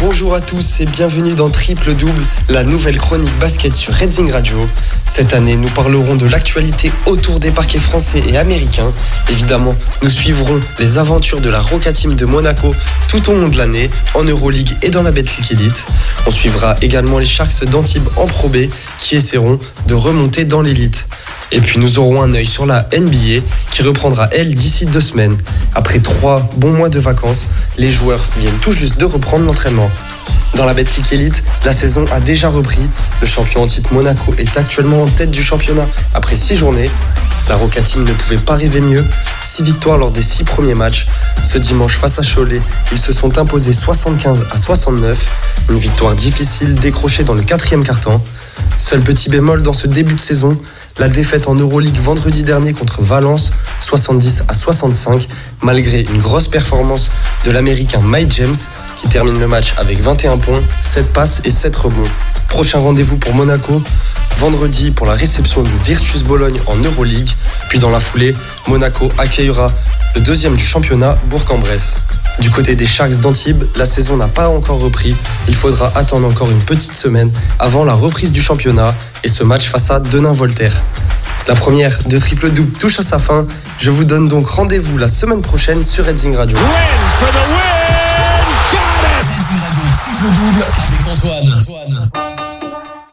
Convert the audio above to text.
Bonjour à tous et bienvenue dans Triple Double, la nouvelle chronique basket sur Redzing Radio. Cette année, nous parlerons de l'actualité autour des parquets français et américains. Évidemment, nous suivrons les aventures de la Roca Team de Monaco tout au long de l'année, en Euroleague et dans la Betclic Elite. On suivra également les Sharks d'Antibes en Pro B qui essaieront de remonter dans l'élite. Et puis nous aurons un œil sur la NBA qui reprendra elle d'ici deux semaines. Après trois bons mois de vacances, les joueurs viennent tout juste de reprendre l'entraînement. Dans la Betclic Elite, la saison a déjà repris. Le champion en titre Monaco est actuellement en tête du championnat après six journées. La Roca Team ne pouvait pas rêver mieux. Six victoires lors des six premiers matchs. Ce dimanche face à Cholet, ils se sont imposés 75 à 69. Une victoire difficile décrochée dans le quatrième quart-temps. Seul petit bémol dans ce début de saison, la défaite en Euroleague vendredi dernier contre Valence, 70 à 65, malgré une grosse performance de l'Américain Mike James, qui termine le match avec 21 points, 7 passes et 7 rebonds. Prochain rendez-vous pour Monaco, vendredi pour la réception du Virtus Bologne en Euroleague, puis dans la foulée, Monaco accueillera le deuxième du championnat, Bourg-en-Bresse. Du côté des Sharks d'Antibes, la saison n'a pas encore repris. Il faudra attendre encore une petite semaine avant la reprise du championnat et ce match face à Denain-Voltaire. La première de triple double touche à sa fin. Je vous donne donc rendez-vous la semaine prochaine sur Redzing Radio. Triple double avec Antoine.